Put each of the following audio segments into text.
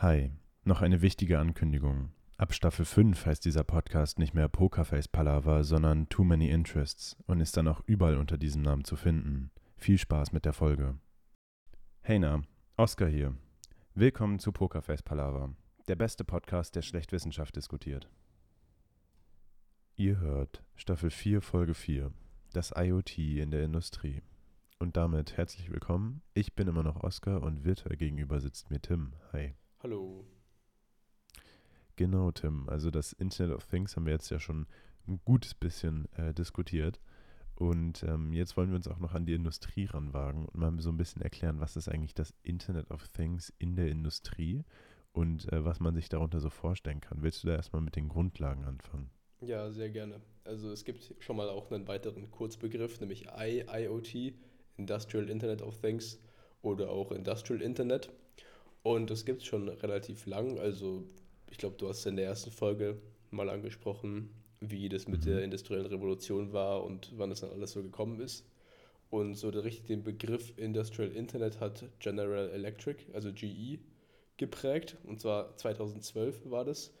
Hi, noch eine wichtige Ankündigung. Ab Staffel 5 heißt dieser Podcast nicht mehr Pokerface Palaver, sondern Too Many Interests und ist dann auch überall unter diesem Namen zu finden. Viel Spaß mit der Folge. Hey na, Oscar hier. Willkommen zu Pokerface Palaver, der beste Podcast, der schlecht Wissenschaft diskutiert. Ihr hört Staffel 4, Folge 4, das IoT in der Industrie. Und damit herzlich willkommen. Ich bin immer noch Oscar und virtuell gegenüber sitzt mir Tim. Hi. Hallo. Genau, Tim. Also das Internet of Things haben wir jetzt ja schon ein gutes bisschen äh, diskutiert. Und ähm, jetzt wollen wir uns auch noch an die Industrie ranwagen und mal so ein bisschen erklären, was ist eigentlich das Internet of Things in der Industrie und äh, was man sich darunter so vorstellen kann. Willst du da erstmal mit den Grundlagen anfangen? Ja, sehr gerne. Also es gibt schon mal auch einen weiteren Kurzbegriff, nämlich IIoT, Industrial Internet of Things oder auch Industrial Internet. Und das gibt es schon relativ lang. Also ich glaube, du hast in der ersten Folge mal angesprochen, wie das mit mhm. der industriellen Revolution war und wann das dann alles so gekommen ist. Und so der richtig den Begriff Industrial Internet hat General Electric, also GE, geprägt. Und zwar 2012 war das,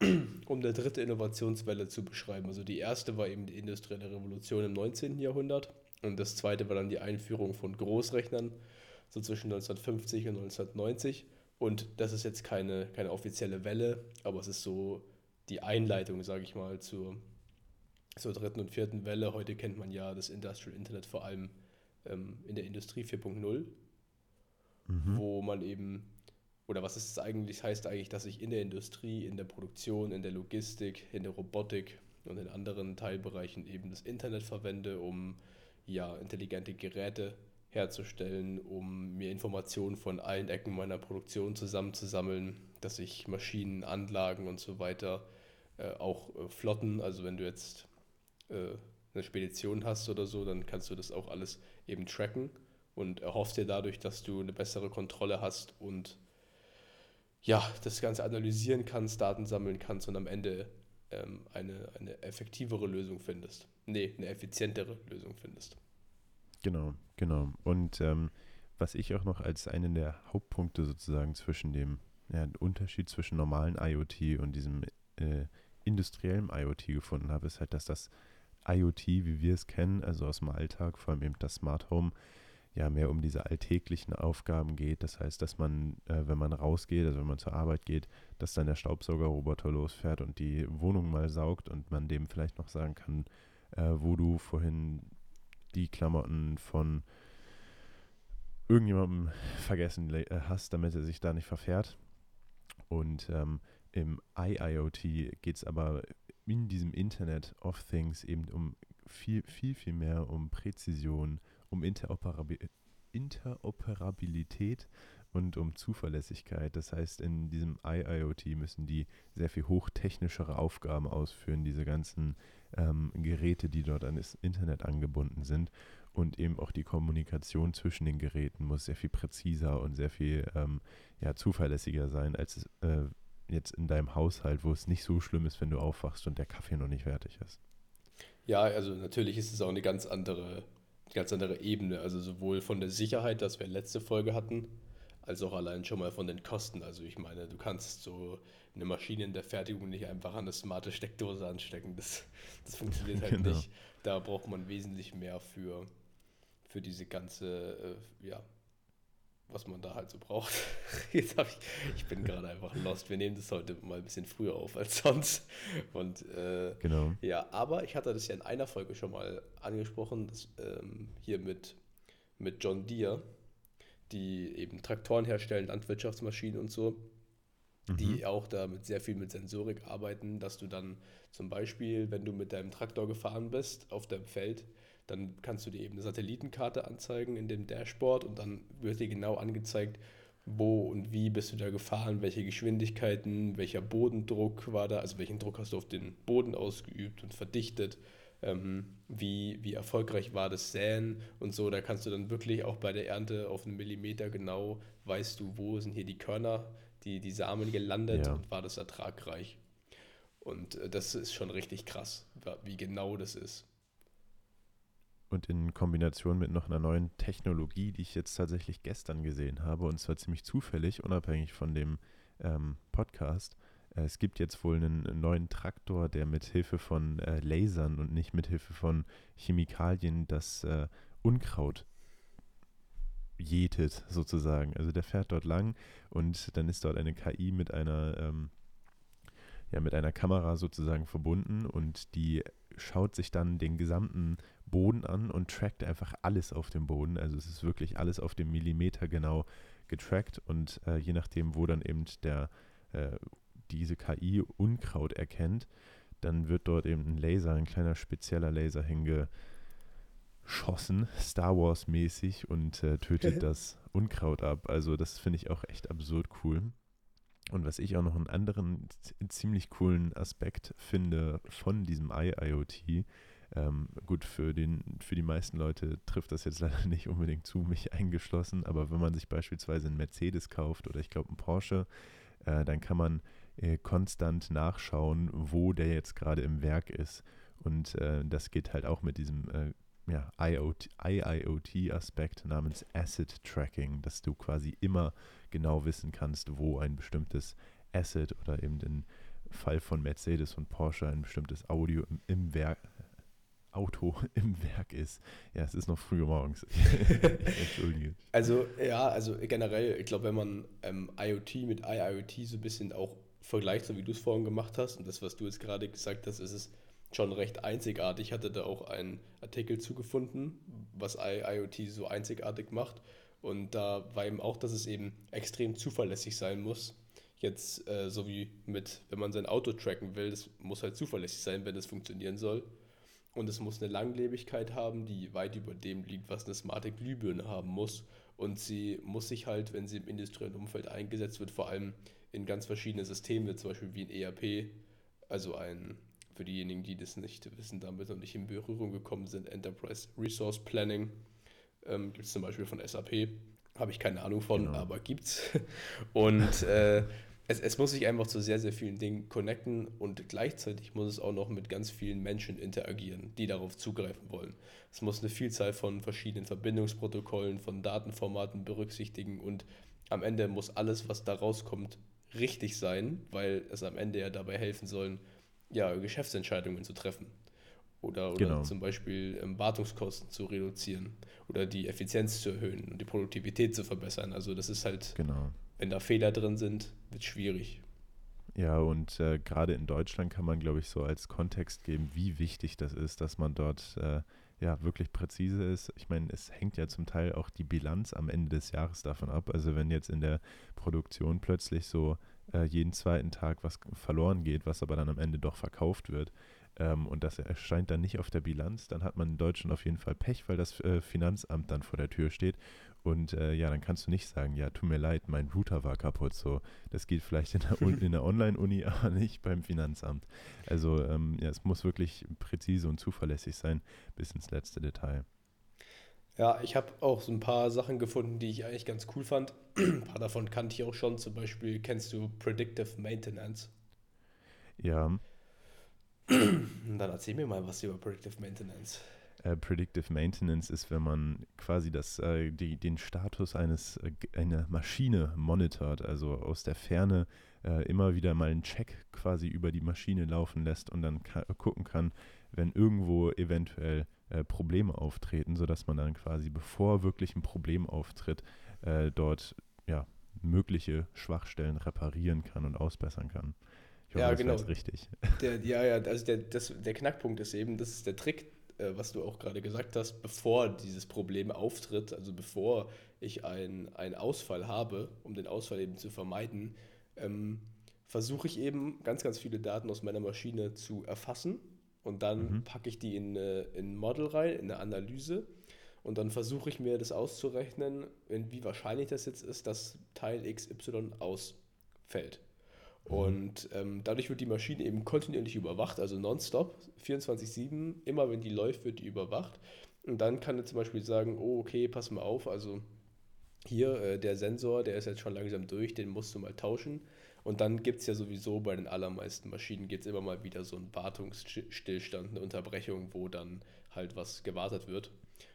um der dritte Innovationswelle zu beschreiben. Also die erste war eben die industrielle Revolution im 19. Jahrhundert und das zweite war dann die Einführung von Großrechnern so zwischen 1950 und 1990. Und das ist jetzt keine, keine offizielle Welle, aber es ist so die Einleitung, sage ich mal, zur, zur dritten und vierten Welle. Heute kennt man ja das Industrial Internet vor allem ähm, in der Industrie 4.0, mhm. wo man eben, oder was ist es eigentlich, heißt eigentlich, dass ich in der Industrie, in der Produktion, in der Logistik, in der Robotik und in anderen Teilbereichen eben das Internet verwende, um ja, intelligente Geräte herzustellen, um mir Informationen von allen Ecken meiner Produktion zusammenzusammeln, dass ich Maschinen, Anlagen und so weiter, äh, auch äh, Flotten, also wenn du jetzt äh, eine Spedition hast oder so, dann kannst du das auch alles eben tracken und erhoffst dir dadurch, dass du eine bessere Kontrolle hast und ja, das Ganze analysieren kannst, Daten sammeln kannst und am Ende ähm, eine, eine effektivere Lösung findest. Nee, eine effizientere Lösung findest. Genau, genau. Und ähm, was ich auch noch als einen der Hauptpunkte sozusagen zwischen dem ja, Unterschied zwischen normalen IoT und diesem äh, industriellen IoT gefunden habe, ist halt, dass das IoT, wie wir es kennen, also aus dem Alltag, vor allem eben das Smart Home, ja mehr um diese alltäglichen Aufgaben geht. Das heißt, dass man, äh, wenn man rausgeht, also wenn man zur Arbeit geht, dass dann der Staubsaugerroboter losfährt und die Wohnung mal saugt und man dem vielleicht noch sagen kann, äh, wo du vorhin die Klamotten von irgendjemandem vergessen äh, hast, damit er sich da nicht verfährt. Und ähm, im IIoT geht es aber in diesem Internet of Things eben um viel, viel, viel mehr um Präzision, um Interoperabil Interoperabilität und um Zuverlässigkeit. Das heißt, in diesem IIoT müssen die sehr viel hochtechnischere Aufgaben ausführen, diese ganzen ähm, Geräte, die dort an das Internet angebunden sind. Und eben auch die Kommunikation zwischen den Geräten muss sehr viel präziser und sehr viel ähm, ja, zuverlässiger sein, als äh, jetzt in deinem Haushalt, wo es nicht so schlimm ist, wenn du aufwachst und der Kaffee noch nicht fertig ist. Ja, also natürlich ist es auch eine ganz andere, ganz andere Ebene. Also sowohl von der Sicherheit, das wir letzte Folge hatten, als auch allein schon mal von den Kosten. Also ich meine, du kannst so eine Maschine in der Fertigung nicht einfach an eine smarte Steckdose anstecken. Das, das funktioniert halt genau. nicht. Da braucht man wesentlich mehr für, für diese ganze, äh, ja, was man da halt so braucht. Jetzt habe ich, ich bin gerade einfach lost. Wir nehmen das heute mal ein bisschen früher auf als sonst. Und äh, genau. ja, aber ich hatte das ja in einer Folge schon mal angesprochen, dass, ähm, hier mit, mit John Deere die eben Traktoren herstellen, Landwirtschaftsmaschinen und so, mhm. die auch da mit sehr viel mit Sensorik arbeiten, dass du dann zum Beispiel, wenn du mit deinem Traktor gefahren bist auf deinem Feld, dann kannst du dir eben eine Satellitenkarte anzeigen in dem Dashboard und dann wird dir genau angezeigt, wo und wie bist du da gefahren, welche Geschwindigkeiten, welcher Bodendruck war da, also welchen Druck hast du auf den Boden ausgeübt und verdichtet ähm, wie, wie erfolgreich war das Säen und so. Da kannst du dann wirklich auch bei der Ernte auf einen Millimeter genau, weißt du, wo sind hier die Körner, die, die Samen gelandet ja. und war das ertragreich. Und äh, das ist schon richtig krass, wie genau das ist. Und in Kombination mit noch einer neuen Technologie, die ich jetzt tatsächlich gestern gesehen habe, und zwar ziemlich zufällig, unabhängig von dem ähm, Podcast. Es gibt jetzt wohl einen neuen Traktor, der mit Hilfe von äh, Lasern und nicht mit Hilfe von Chemikalien das äh, Unkraut jätet, sozusagen. Also der fährt dort lang und dann ist dort eine KI mit einer, ähm, ja, mit einer Kamera sozusagen verbunden und die schaut sich dann den gesamten Boden an und trackt einfach alles auf dem Boden. Also es ist wirklich alles auf dem Millimeter genau getrackt und äh, je nachdem, wo dann eben der äh, diese KI Unkraut erkennt, dann wird dort eben ein Laser, ein kleiner spezieller Laser hingeschossen, Star Wars mäßig und äh, tötet das Unkraut ab. Also das finde ich auch echt absurd cool. Und was ich auch noch einen anderen ziemlich coolen Aspekt finde von diesem IIoT, ähm, gut, für, den, für die meisten Leute trifft das jetzt leider nicht unbedingt zu, mich eingeschlossen, aber wenn man sich beispielsweise einen Mercedes kauft oder ich glaube einen Porsche, äh, dann kann man äh, konstant nachschauen, wo der jetzt gerade im Werk ist. Und äh, das geht halt auch mit diesem äh, ja, IIoT-Aspekt namens Asset Tracking, dass du quasi immer genau wissen kannst, wo ein bestimmtes Asset oder eben im Fall von Mercedes und Porsche ein bestimmtes Audio im, im Werk, Auto im Werk ist. Ja, es ist noch früh morgens. Entschuldige. Also ja, also generell, ich glaube, wenn man ähm, IoT mit IIoT so ein bisschen auch vergleicht, so wie du es vorhin gemacht hast und das, was du jetzt gerade gesagt hast, ist es schon recht einzigartig. Ich hatte da auch einen Artikel zugefunden, was IoT so einzigartig macht. Und da war eben auch, dass es eben extrem zuverlässig sein muss. Jetzt, äh, so wie mit, wenn man sein Auto tracken will, das muss halt zuverlässig sein, wenn es funktionieren soll. Und es muss eine Langlebigkeit haben, die weit über dem liegt, was eine smarte Glühbirne haben muss. Und sie muss sich halt, wenn sie im industriellen Umfeld eingesetzt wird, vor allem in ganz verschiedene Systeme, zum Beispiel wie ein ERP, also ein, für diejenigen, die das nicht wissen, damit noch nicht in Berührung gekommen sind, Enterprise Resource Planning, ähm, gibt es zum Beispiel von SAP. Habe ich keine Ahnung von, genau. aber gibt's. Und äh, es, es muss sich einfach zu sehr, sehr vielen Dingen connecten und gleichzeitig muss es auch noch mit ganz vielen Menschen interagieren, die darauf zugreifen wollen. Es muss eine Vielzahl von verschiedenen Verbindungsprotokollen, von Datenformaten berücksichtigen und am Ende muss alles, was da rauskommt, richtig sein, weil es am Ende ja dabei helfen soll, ja, Geschäftsentscheidungen zu treffen. Oder, oder genau. zum Beispiel ähm, Wartungskosten zu reduzieren oder die Effizienz zu erhöhen und die Produktivität zu verbessern. Also das ist halt genau wenn da Fehler drin sind, wird es schwierig. Ja, und äh, gerade in Deutschland kann man, glaube ich, so als Kontext geben, wie wichtig das ist, dass man dort äh, ja wirklich präzise ist. Ich meine, es hängt ja zum Teil auch die Bilanz am Ende des Jahres davon ab. Also wenn jetzt in der Produktion plötzlich so äh, jeden zweiten Tag was verloren geht, was aber dann am Ende doch verkauft wird, ähm, und das erscheint dann nicht auf der Bilanz, dann hat man in Deutschland auf jeden Fall Pech, weil das äh, Finanzamt dann vor der Tür steht und äh, ja, dann kannst du nicht sagen, ja, tut mir leid, mein Router war kaputt. So, das geht vielleicht in der, in der Online-Uni, aber nicht beim Finanzamt. Also ähm, ja, es muss wirklich präzise und zuverlässig sein, bis ins letzte Detail. Ja, ich habe auch so ein paar Sachen gefunden, die ich eigentlich ganz cool fand. ein paar davon kannte ich auch schon. Zum Beispiel kennst du Predictive Maintenance. Ja. Dann erzähl mir mal was über Predictive Maintenance. Äh, Predictive Maintenance ist, wenn man quasi das, äh, die, den Status eines äh, einer Maschine monitort, also aus der Ferne äh, immer wieder mal einen Check quasi über die Maschine laufen lässt und dann ka gucken kann, wenn irgendwo eventuell Probleme auftreten, sodass man dann quasi, bevor wirklich ein Problem auftritt, dort ja, mögliche Schwachstellen reparieren kann und ausbessern kann. Ja, das genau. ist richtig. Der, ja, ja, also der, das, der Knackpunkt ist eben, das ist der Trick, äh, was du auch gerade gesagt hast, bevor dieses Problem auftritt, also bevor ich einen Ausfall habe, um den Ausfall eben zu vermeiden, ähm, versuche ich eben ganz, ganz viele Daten aus meiner Maschine zu erfassen und dann mhm. packe ich die in, äh, in ein Model rein, in eine Analyse und dann versuche ich mir das auszurechnen, wie wahrscheinlich das jetzt ist, dass Teil XY ausfällt. Und ähm, dadurch wird die Maschine eben kontinuierlich überwacht, also nonstop, 24-7, immer wenn die läuft, wird die überwacht. Und dann kann er zum Beispiel sagen, oh, okay, pass mal auf, also hier äh, der Sensor, der ist jetzt schon langsam durch, den musst du mal tauschen. Und dann gibt es ja sowieso bei den allermeisten Maschinen gibt immer mal wieder so einen Wartungsstillstand, eine Unterbrechung, wo dann halt was gewartet wird.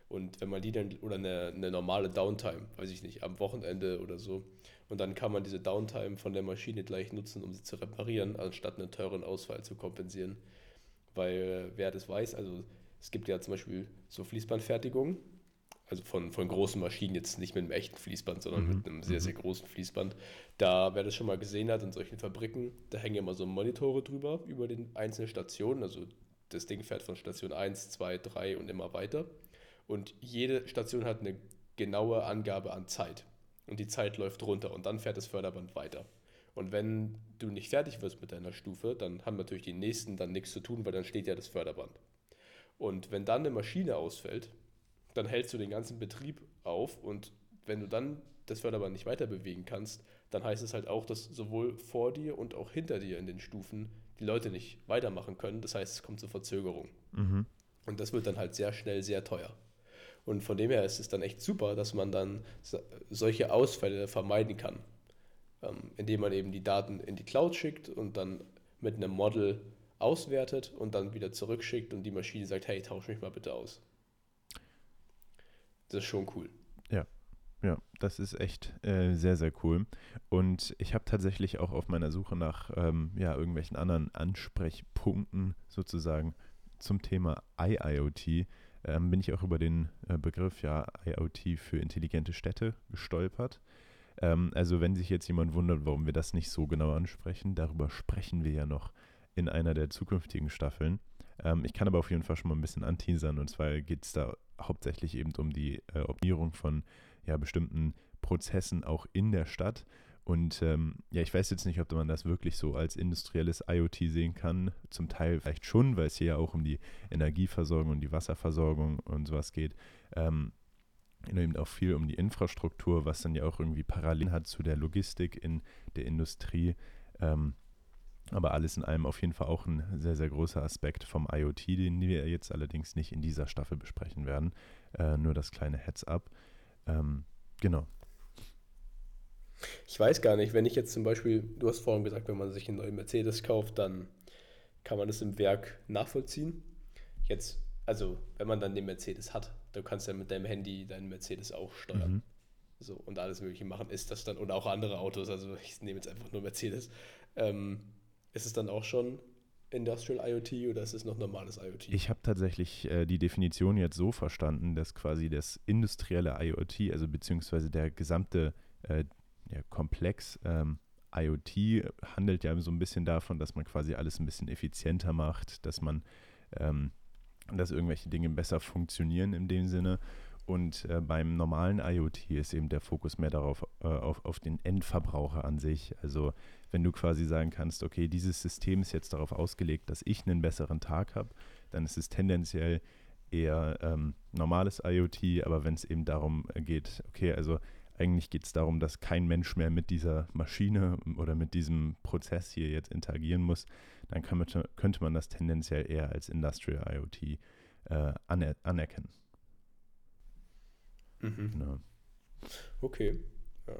Und wenn man die dann, oder eine, eine normale Downtime, weiß ich nicht, am Wochenende oder so, Und dann kann man diese Downtime von der Maschine gleich nutzen, um sie zu reparieren, anstatt einen teuren Ausfall zu kompensieren. Weil wer das weiß, also es gibt ja zum Beispiel so Fließbandfertigungen, also von, von großen Maschinen, jetzt nicht mit einem echten Fließband, sondern mhm. mit einem sehr, sehr mhm. großen Fließband. Da, wer das schon mal gesehen hat in solchen Fabriken, da hängen immer so Monitore drüber, über den einzelnen Stationen. Also das Ding fährt von Station 1, 2, 3 und immer weiter. Und jede Station hat eine genaue Angabe an Zeit. Und die Zeit läuft runter und dann fährt das Förderband weiter. Und wenn du nicht fertig wirst mit deiner Stufe, dann haben natürlich die nächsten dann nichts zu tun, weil dann steht ja das Förderband. Und wenn dann eine Maschine ausfällt, dann hältst du den ganzen Betrieb auf und wenn du dann das Förderband nicht weiter bewegen kannst, dann heißt es halt auch, dass sowohl vor dir und auch hinter dir in den Stufen die Leute nicht weitermachen können. Das heißt, es kommt zur Verzögerung. Mhm. Und das wird dann halt sehr schnell sehr teuer. Und von dem her ist es dann echt super, dass man dann solche Ausfälle vermeiden kann, ähm, indem man eben die Daten in die Cloud schickt und dann mit einem Model auswertet und dann wieder zurückschickt und die Maschine sagt, hey, tausch mich mal bitte aus. Das ist schon cool. Ja, ja, das ist echt äh, sehr, sehr cool. Und ich habe tatsächlich auch auf meiner Suche nach ähm, ja, irgendwelchen anderen Ansprechpunkten sozusagen zum Thema IIoT ähm, bin ich auch über den äh, Begriff ja IoT für intelligente Städte gestolpert. Ähm, also wenn sich jetzt jemand wundert, warum wir das nicht so genau ansprechen, darüber sprechen wir ja noch in einer der zukünftigen Staffeln. Ähm, ich kann aber auf jeden Fall schon mal ein bisschen anteasern und zwar geht es da hauptsächlich eben um die äh, Optimierung von ja, bestimmten Prozessen auch in der Stadt. Und ähm, ja, ich weiß jetzt nicht, ob man das wirklich so als industrielles IoT sehen kann. Zum Teil vielleicht schon, weil es hier ja auch um die Energieversorgung und die Wasserversorgung und sowas geht. Ähm, eben auch viel um die Infrastruktur, was dann ja auch irgendwie parallel hat zu der Logistik in der Industrie. Ähm, aber alles in allem auf jeden Fall auch ein sehr, sehr großer Aspekt vom IoT, den wir jetzt allerdings nicht in dieser Staffel besprechen werden. Äh, nur das kleine Heads-up. Ähm, genau. Ich weiß gar nicht, wenn ich jetzt zum Beispiel, du hast vorhin gesagt, wenn man sich einen neuen Mercedes kauft, dann kann man das im Werk nachvollziehen. Jetzt, also wenn man dann den Mercedes hat, du kannst ja mit deinem Handy deinen Mercedes auch steuern. Mhm. So, und alles Mögliche machen. Ist das dann, und auch andere Autos, also ich nehme jetzt einfach nur Mercedes. Ähm, ist es dann auch schon Industrial IoT oder ist es noch normales IoT? Ich habe tatsächlich äh, die Definition jetzt so verstanden, dass quasi das industrielle IoT, also beziehungsweise der gesamte äh, ja, Komplex ähm, IoT handelt ja so ein bisschen davon, dass man quasi alles ein bisschen effizienter macht, dass man, ähm, dass irgendwelche Dinge besser funktionieren in dem Sinne. Und äh, beim normalen IoT ist eben der Fokus mehr darauf, äh, auf, auf den Endverbraucher an sich. Also wenn du quasi sagen kannst, okay, dieses System ist jetzt darauf ausgelegt, dass ich einen besseren Tag habe, dann ist es tendenziell eher ähm, normales IoT, aber wenn es eben darum geht, okay, also eigentlich geht es darum, dass kein Mensch mehr mit dieser Maschine oder mit diesem Prozess hier jetzt interagieren muss, dann man, könnte man das tendenziell eher als Industrial IoT äh, aner anerkennen. Mhm. Genau. Okay. Ja.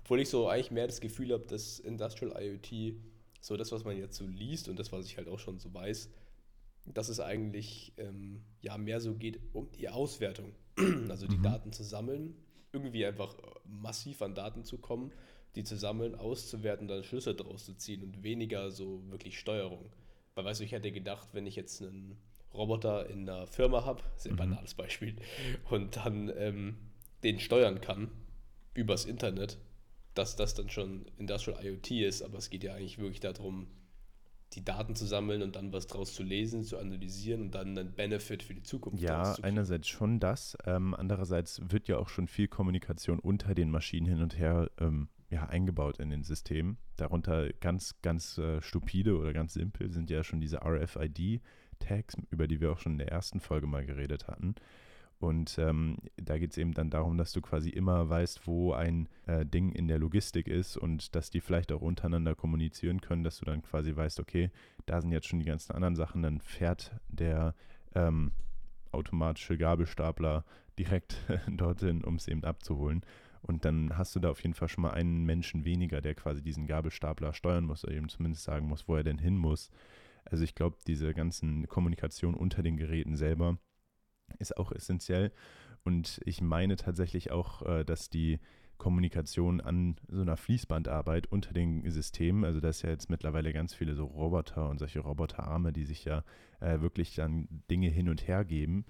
Obwohl ich so eigentlich mehr das Gefühl habe, dass Industrial IoT, so das, was man jetzt so liest und das, was ich halt auch schon so weiß, dass es eigentlich ähm, ja mehr so geht um die Auswertung. Also die mhm. Daten zu sammeln irgendwie einfach massiv an Daten zu kommen, die zu sammeln, auszuwerten, dann Schlüsse daraus zu ziehen und weniger so wirklich Steuerung. Weil, weißt du, ich hätte gedacht, wenn ich jetzt einen Roboter in einer Firma habe, sehr mhm. banales Beispiel, und dann ähm, den steuern kann übers Internet, dass das dann schon Industrial IoT ist, aber es geht ja eigentlich wirklich darum, die Daten zu sammeln und dann was draus zu lesen, zu analysieren und dann einen Benefit für die Zukunft Ja, einerseits schon das. Ähm, andererseits wird ja auch schon viel Kommunikation unter den Maschinen hin und her ähm, ja, eingebaut in den Systemen. Darunter ganz, ganz äh, stupide oder ganz simpel sind ja schon diese RFID-Tags, über die wir auch schon in der ersten Folge mal geredet hatten. Und ähm, da geht es eben dann darum, dass du quasi immer weißt, wo ein äh, Ding in der Logistik ist und dass die vielleicht auch untereinander kommunizieren können, dass du dann quasi weißt, okay, da sind jetzt schon die ganzen anderen Sachen, dann fährt der ähm, automatische Gabelstapler direkt dorthin, um es eben abzuholen. Und dann hast du da auf jeden Fall schon mal einen Menschen weniger, der quasi diesen Gabelstapler steuern muss oder eben zumindest sagen muss, wo er denn hin muss. Also ich glaube, diese ganzen Kommunikation unter den Geräten selber, ist auch essentiell. Und ich meine tatsächlich auch, äh, dass die Kommunikation an so einer Fließbandarbeit unter den Systemen. Also da ist ja jetzt mittlerweile ganz viele so Roboter und solche Roboterarme, die sich ja äh, wirklich dann Dinge hin und her geben.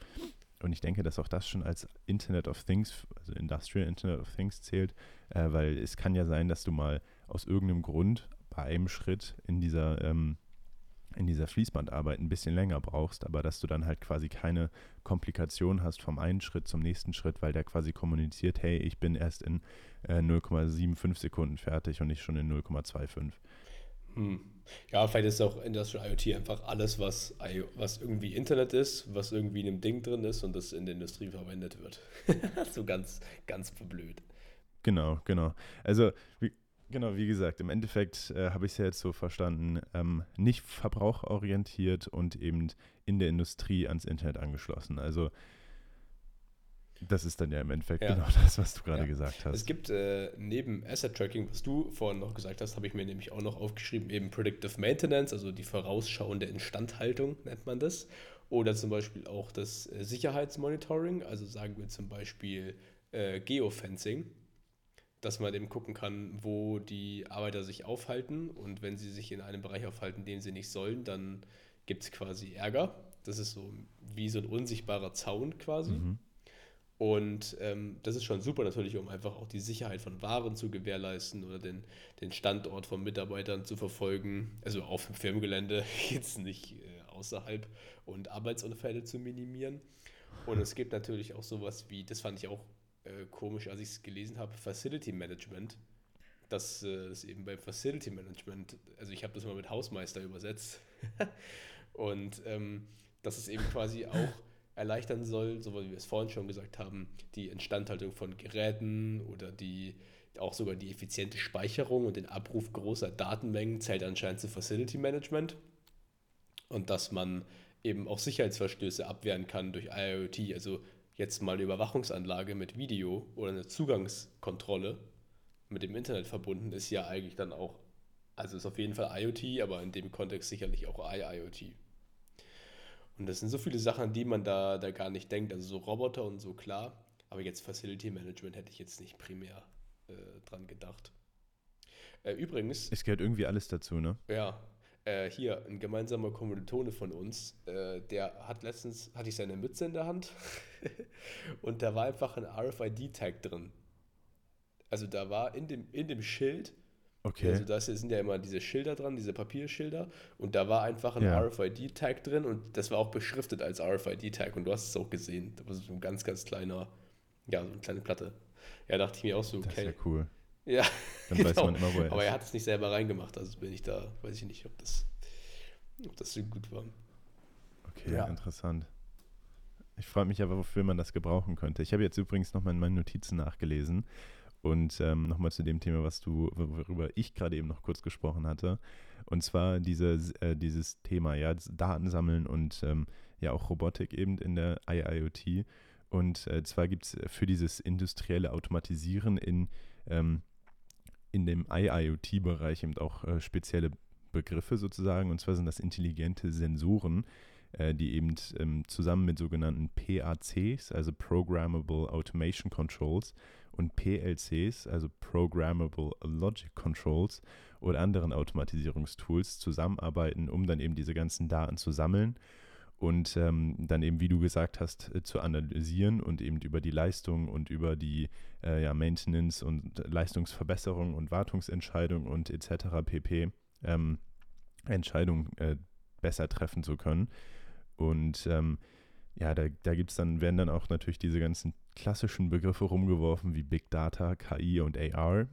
Und ich denke, dass auch das schon als Internet of Things, also Industrial Internet of Things zählt, äh, weil es kann ja sein, dass du mal aus irgendeinem Grund bei einem Schritt in dieser ähm, in dieser Fließbandarbeit ein bisschen länger brauchst, aber dass du dann halt quasi keine Komplikation hast vom einen Schritt zum nächsten Schritt, weil der quasi kommuniziert, hey, ich bin erst in äh, 0,75 Sekunden fertig und nicht schon in 0,25. Hm. Ja, vielleicht ist auch Industrial IoT einfach alles, was, was irgendwie Internet ist, was irgendwie in einem Ding drin ist und das in der Industrie verwendet wird. so ganz, ganz verblöd. Genau, genau. Also, wie, Genau, wie gesagt, im Endeffekt äh, habe ich es ja jetzt so verstanden, ähm, nicht verbrauchorientiert und eben in der Industrie ans Internet angeschlossen. Also das ist dann ja im Endeffekt ja. genau das, was du gerade ja. gesagt hast. Es gibt äh, neben Asset Tracking, was du vorhin noch gesagt hast, habe ich mir nämlich auch noch aufgeschrieben, eben Predictive Maintenance, also die vorausschauende Instandhaltung nennt man das. Oder zum Beispiel auch das äh, Sicherheitsmonitoring, also sagen wir zum Beispiel äh, Geofencing dass man eben gucken kann, wo die Arbeiter sich aufhalten und wenn sie sich in einem Bereich aufhalten, den sie nicht sollen, dann gibt es quasi Ärger. Das ist so wie so ein unsichtbarer Zaun quasi. Mhm. Und ähm, das ist schon super natürlich, um einfach auch die Sicherheit von Waren zu gewährleisten oder den, den Standort von Mitarbeitern zu verfolgen. Also auf dem Firmengelände, jetzt nicht äh, außerhalb und Arbeitsunfälle zu minimieren. Und es gibt natürlich auch sowas wie, das fand ich auch äh, komisch, als ich es gelesen habe, Facility Management. Dass äh, es eben beim Facility Management, also ich habe das mal mit Hausmeister übersetzt, und ähm, dass es eben quasi auch erleichtern soll, so wie wir es vorhin schon gesagt haben, die Instandhaltung von Geräten oder die auch sogar die effiziente Speicherung und den Abruf großer Datenmengen zählt anscheinend zu Facility Management. Und dass man eben auch Sicherheitsverstöße abwehren kann durch IoT, also jetzt mal eine Überwachungsanlage mit Video oder eine Zugangskontrolle mit dem Internet verbunden ist ja eigentlich dann auch, also ist auf jeden Fall IoT, aber in dem Kontext sicherlich auch IIoT. Und das sind so viele Sachen, an die man da, da gar nicht denkt. Also so Roboter und so klar, aber jetzt Facility Management hätte ich jetzt nicht primär äh, dran gedacht. Äh, übrigens. Es gehört irgendwie alles dazu, ne? Ja, äh, hier, ein gemeinsamer Kommilitone von uns, äh, der hat letztens, hatte ich seine Mütze in der Hand und da war einfach ein RFID-Tag drin. Also da war in dem, in dem Schild, okay. also da sind ja immer diese Schilder dran, diese Papierschilder und da war einfach ein ja. RFID-Tag drin und das war auch beschriftet als RFID-Tag und du hast es auch gesehen. Da war so ein ganz, ganz kleiner, ja, so eine kleine Platte. Ja, dachte ich mir auch so, okay. Das ist ja cool. Ja, dann genau. weiß man immer, wo er Aber er hat es nicht selber reingemacht, also bin ich da, weiß ich nicht, ob das, ob das so gut war. Okay, ja. interessant. Ich frage mich aber, wofür man das gebrauchen könnte. Ich habe jetzt übrigens nochmal in meinen Notizen nachgelesen und ähm, nochmal zu dem Thema, was du, worüber ich gerade eben noch kurz gesprochen hatte. Und zwar diese, äh, dieses Thema, ja, Daten sammeln und ähm, ja auch Robotik eben in der IIoT. Und äh, zwar gibt es für dieses industrielle Automatisieren in ähm, in dem IIoT-Bereich eben auch äh, spezielle Begriffe sozusagen. Und zwar sind das intelligente Sensoren, äh, die eben ähm, zusammen mit sogenannten PACs, also Programmable Automation Controls, und PLCs, also Programmable Logic Controls oder anderen Automatisierungstools zusammenarbeiten, um dann eben diese ganzen Daten zu sammeln und ähm, dann eben, wie du gesagt hast, äh, zu analysieren und eben über die Leistung und über die äh, ja, Maintenance und Leistungsverbesserung und Wartungsentscheidung und etc. pp. Ähm, Entscheidungen äh, besser treffen zu können. Und ähm, ja, da, da gibt es dann, werden dann auch natürlich diese ganzen klassischen Begriffe rumgeworfen wie Big Data, KI und AR.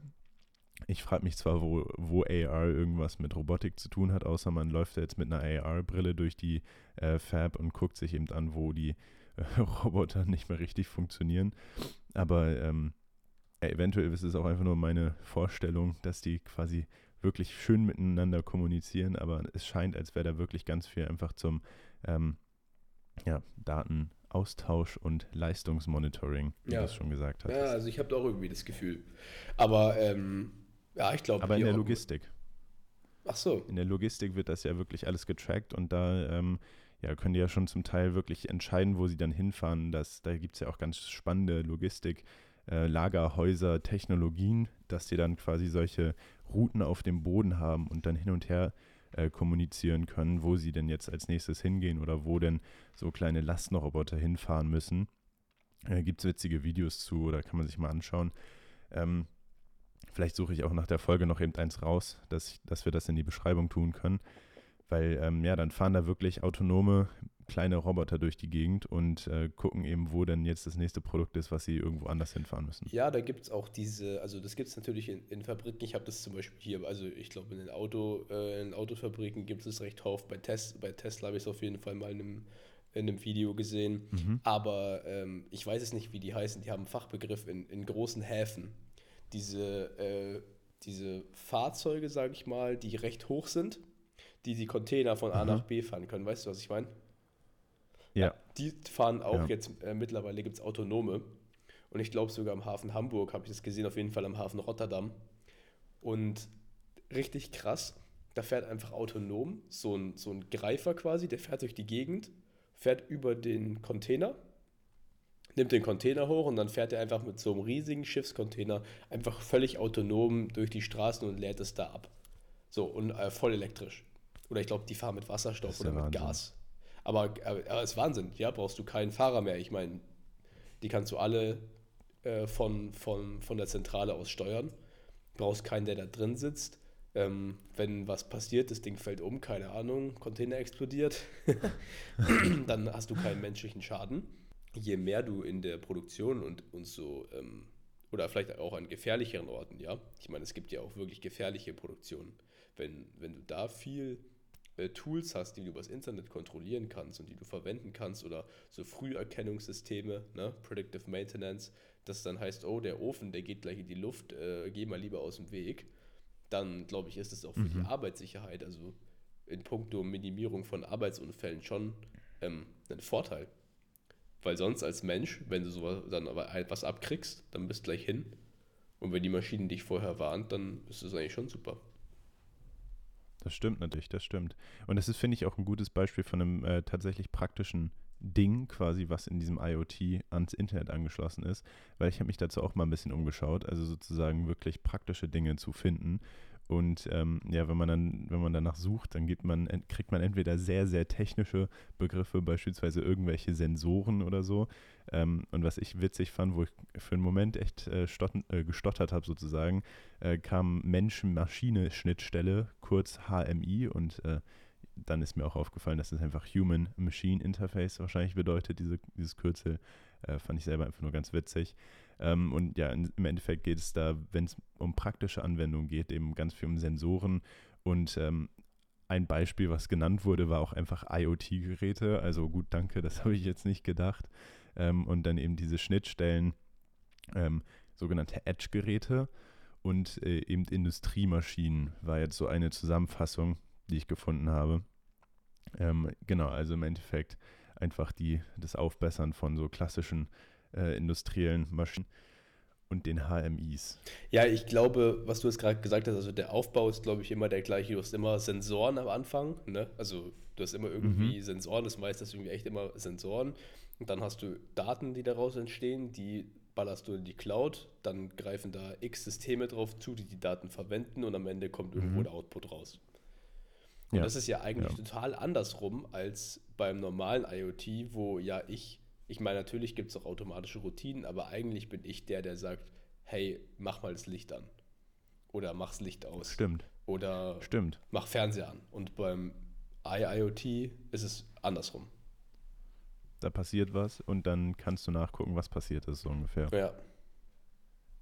Ich frage mich zwar, wo, wo AR irgendwas mit Robotik zu tun hat, außer man läuft jetzt mit einer AR-Brille durch die äh, Fab und guckt sich eben an, wo die äh, Roboter nicht mehr richtig funktionieren. Aber ähm, eventuell ist es auch einfach nur meine Vorstellung, dass die quasi wirklich schön miteinander kommunizieren, aber es scheint, als wäre da wirklich ganz viel einfach zum ähm, ja, Datenaustausch und Leistungsmonitoring, wie ja. du es schon gesagt hast. Ja, also ich habe da auch irgendwie das Gefühl. Aber ähm, ja, ich glaube. Aber in der Logistik. Ach so. In der Logistik wird das ja wirklich alles getrackt und da ähm, ja, können die ja schon zum Teil wirklich entscheiden, wo sie dann hinfahren. Das, da gibt es ja auch ganz spannende Logistik. äh, Lagerhäuser, Technologien, dass die dann quasi solche Routen auf dem Boden haben und dann hin und her äh, kommunizieren können, wo sie denn jetzt als nächstes hingehen oder wo denn so kleine Lastenroboter hinfahren müssen. Äh, Gibt es witzige Videos zu oder kann man sich mal anschauen. Ähm, vielleicht suche ich auch nach der Folge noch eben eins raus, dass, ich, dass wir das in die Beschreibung tun können. Weil, ähm, ja, dann fahren da wirklich autonome kleine Roboter durch die Gegend und äh, gucken eben, wo denn jetzt das nächste Produkt ist, was sie irgendwo anders hinfahren müssen. Ja, da gibt es auch diese, also das gibt es natürlich in, in, Fabriken. Ich habe das zum Beispiel hier, also ich glaube in den Auto, äh, in Autofabriken gibt es recht oft. Bei, Tes bei Tesla habe ich es auf jeden Fall mal in einem, in einem Video gesehen. Mhm. Aber ähm, ich weiß es nicht, wie die heißen. Die haben einen Fachbegriff in, in großen Häfen. Diese, äh, diese Fahrzeuge, sage ich mal, die recht hoch sind, die die Container von A mhm. nach B fahren können. Weißt du, was ich meine? Ja. Die fahren auch ja. jetzt, äh, mittlerweile gibt es autonome. Und ich glaube sogar am Hafen Hamburg habe ich das gesehen, auf jeden Fall am Hafen Rotterdam. Und richtig krass, da fährt einfach autonom so ein, so ein Greifer quasi, der fährt durch die Gegend, fährt über den Container, nimmt den Container hoch und dann fährt er einfach mit so einem riesigen Schiffscontainer einfach völlig autonom durch die Straßen und lädt es da ab. So, und äh, voll elektrisch. Oder ich glaube, die fahren mit Wasserstoff oder mit Wahnsinn. Gas. Aber, aber, aber ist Wahnsinn, ja, brauchst du keinen Fahrer mehr. Ich meine, die kannst du alle äh, von, von, von der Zentrale aus steuern. Brauchst keinen, der da drin sitzt. Ähm, wenn was passiert, das Ding fällt um, keine Ahnung, Container explodiert, dann hast du keinen menschlichen Schaden. Je mehr du in der Produktion und, und so, ähm, oder vielleicht auch an gefährlicheren Orten, ja, ich meine, es gibt ja auch wirklich gefährliche Produktionen. Wenn, wenn du da viel äh, Tools hast, die du übers Internet kontrollieren kannst und die du verwenden kannst oder so Früherkennungssysteme, ne, Predictive Maintenance, das dann heißt, oh, der Ofen, der geht gleich in die Luft, äh, geh mal lieber aus dem Weg, dann glaube ich, ist es auch für mhm. die Arbeitssicherheit, also in puncto Minimierung von Arbeitsunfällen schon ähm, ein Vorteil. Weil sonst als Mensch, wenn du sowas dann aber etwas abkriegst, dann bist du gleich hin. Und wenn die Maschine dich vorher warnt, dann ist das eigentlich schon super. Das stimmt natürlich, das stimmt. Und das ist, finde ich, auch ein gutes Beispiel von einem äh, tatsächlich praktischen Ding, quasi, was in diesem IoT ans Internet angeschlossen ist, weil ich habe mich dazu auch mal ein bisschen umgeschaut, also sozusagen wirklich praktische Dinge zu finden und ähm, ja, wenn man dann, wenn man danach sucht, dann gibt man, kriegt man entweder sehr, sehr technische Begriffe, beispielsweise irgendwelche Sensoren oder so. Ähm, und was ich witzig fand, wo ich für einen Moment echt äh, äh, gestottert habe sozusagen, äh, kam Mensch-Maschine-Schnittstelle, kurz HMI und äh, dann ist mir auch aufgefallen, dass es einfach Human Machine Interface wahrscheinlich bedeutet, diese, dieses Kürzel. Äh, fand ich selber einfach nur ganz witzig. Ähm, und ja, in, im Endeffekt geht es da, wenn es um praktische Anwendungen geht, eben ganz viel um Sensoren. Und ähm, ein Beispiel, was genannt wurde, war auch einfach IoT-Geräte. Also gut, danke, das habe ich jetzt nicht gedacht. Ähm, und dann eben diese Schnittstellen, ähm, sogenannte Edge-Geräte und äh, eben Industriemaschinen war jetzt so eine Zusammenfassung, die ich gefunden habe. Ähm, genau, also im Endeffekt einfach die, das Aufbessern von so klassischen äh, industriellen Maschinen und den HMIs. Ja, ich glaube, was du jetzt gerade gesagt hast, also der Aufbau ist, glaube ich, immer der gleiche. Du hast immer Sensoren am Anfang, ne? Also du hast immer irgendwie mhm. Sensoren, das meiste ist irgendwie echt immer Sensoren. Und dann hast du Daten, die daraus entstehen, die ballerst du in die Cloud, dann greifen da x Systeme drauf zu, die die Daten verwenden und am Ende kommt irgendwo mhm. der Output raus. Und ja. das ist ja eigentlich ja. total andersrum als beim normalen IoT, wo ja ich ich meine, natürlich gibt es auch automatische Routinen, aber eigentlich bin ich der, der sagt, hey, mach mal das Licht an. Oder mach das Licht aus. Stimmt. Oder Stimmt. mach Fernseher an. Und beim IIoT ist es andersrum. Da passiert was und dann kannst du nachgucken, was passiert ist, so ungefähr. Ja.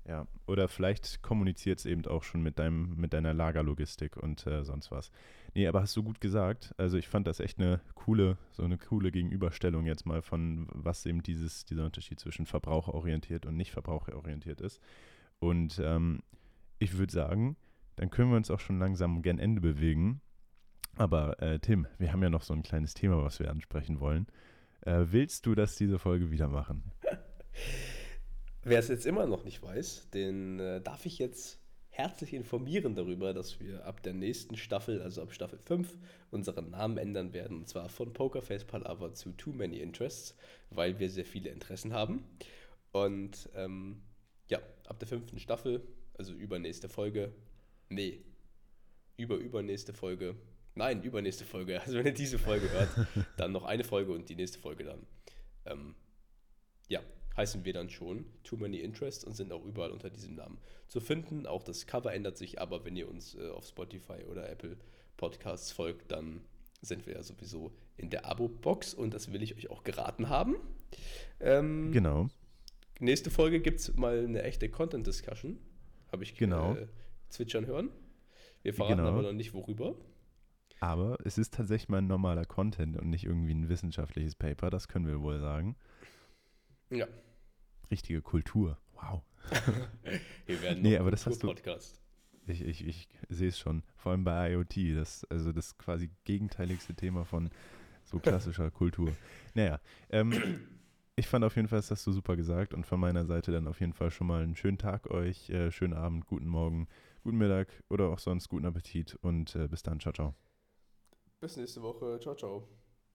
Ja, oder vielleicht kommuniziert es eben auch schon mit, deinem, mit deiner Lagerlogistik und äh, sonst was. Nee, aber hast du gut gesagt. Also ich fand das echt eine coole, so eine coole Gegenüberstellung jetzt mal von, was eben dieses, dieser Unterschied zwischen verbraucherorientiert und nicht verbraucherorientiert ist. Und ähm, ich würde sagen, dann können wir uns auch schon langsam gen Ende bewegen. Aber äh, Tim, wir haben ja noch so ein kleines Thema, was wir ansprechen wollen. Äh, willst du das diese Folge wieder machen? Wer es jetzt immer noch nicht weiß, den äh, darf ich jetzt herzlich informieren darüber, dass wir ab der nächsten Staffel, also ab Staffel 5, unseren Namen ändern werden. Und zwar von Pokerface Palaver zu Too Many Interests, weil wir sehr viele Interessen haben. Und ähm, ab der fünften Staffel, also übernächste Folge, nee, über übernächste Folge, nein, übernächste Folge, also wenn ihr diese Folge hört, dann noch eine Folge und die nächste Folge dann. Ähm, ja, heißen wir dann schon Too Many Interests und sind auch überall unter diesem Namen zu finden. Auch das Cover ändert sich, aber wenn ihr uns äh, auf Spotify oder Apple Podcasts folgt, dann sind wir ja sowieso in der Abo-Box und das will ich euch auch geraten haben. Ähm, genau. Nächste Folge gibt es mal eine echte Content-Discussion. Habe ich genau. äh, zwitschern hören. Wir verraten genau. aber noch nicht, worüber. Aber es ist tatsächlich mal ein normaler Content und nicht irgendwie ein wissenschaftliches Paper, das können wir wohl sagen. Ja. Richtige Kultur. Wow. wir werden nee, aber das hast du, Podcast. Ich, ich, ich sehe es schon. Vor allem bei IoT. Das, also das quasi gegenteiligste Thema von so klassischer Kultur. Naja, ähm, ich fand auf jeden Fall, das hast du super gesagt. Und von meiner Seite dann auf jeden Fall schon mal einen schönen Tag euch, äh, schönen Abend, guten Morgen, guten Mittag oder auch sonst guten Appetit. Und äh, bis dann. Ciao, ciao. Bis nächste Woche. Ciao, ciao.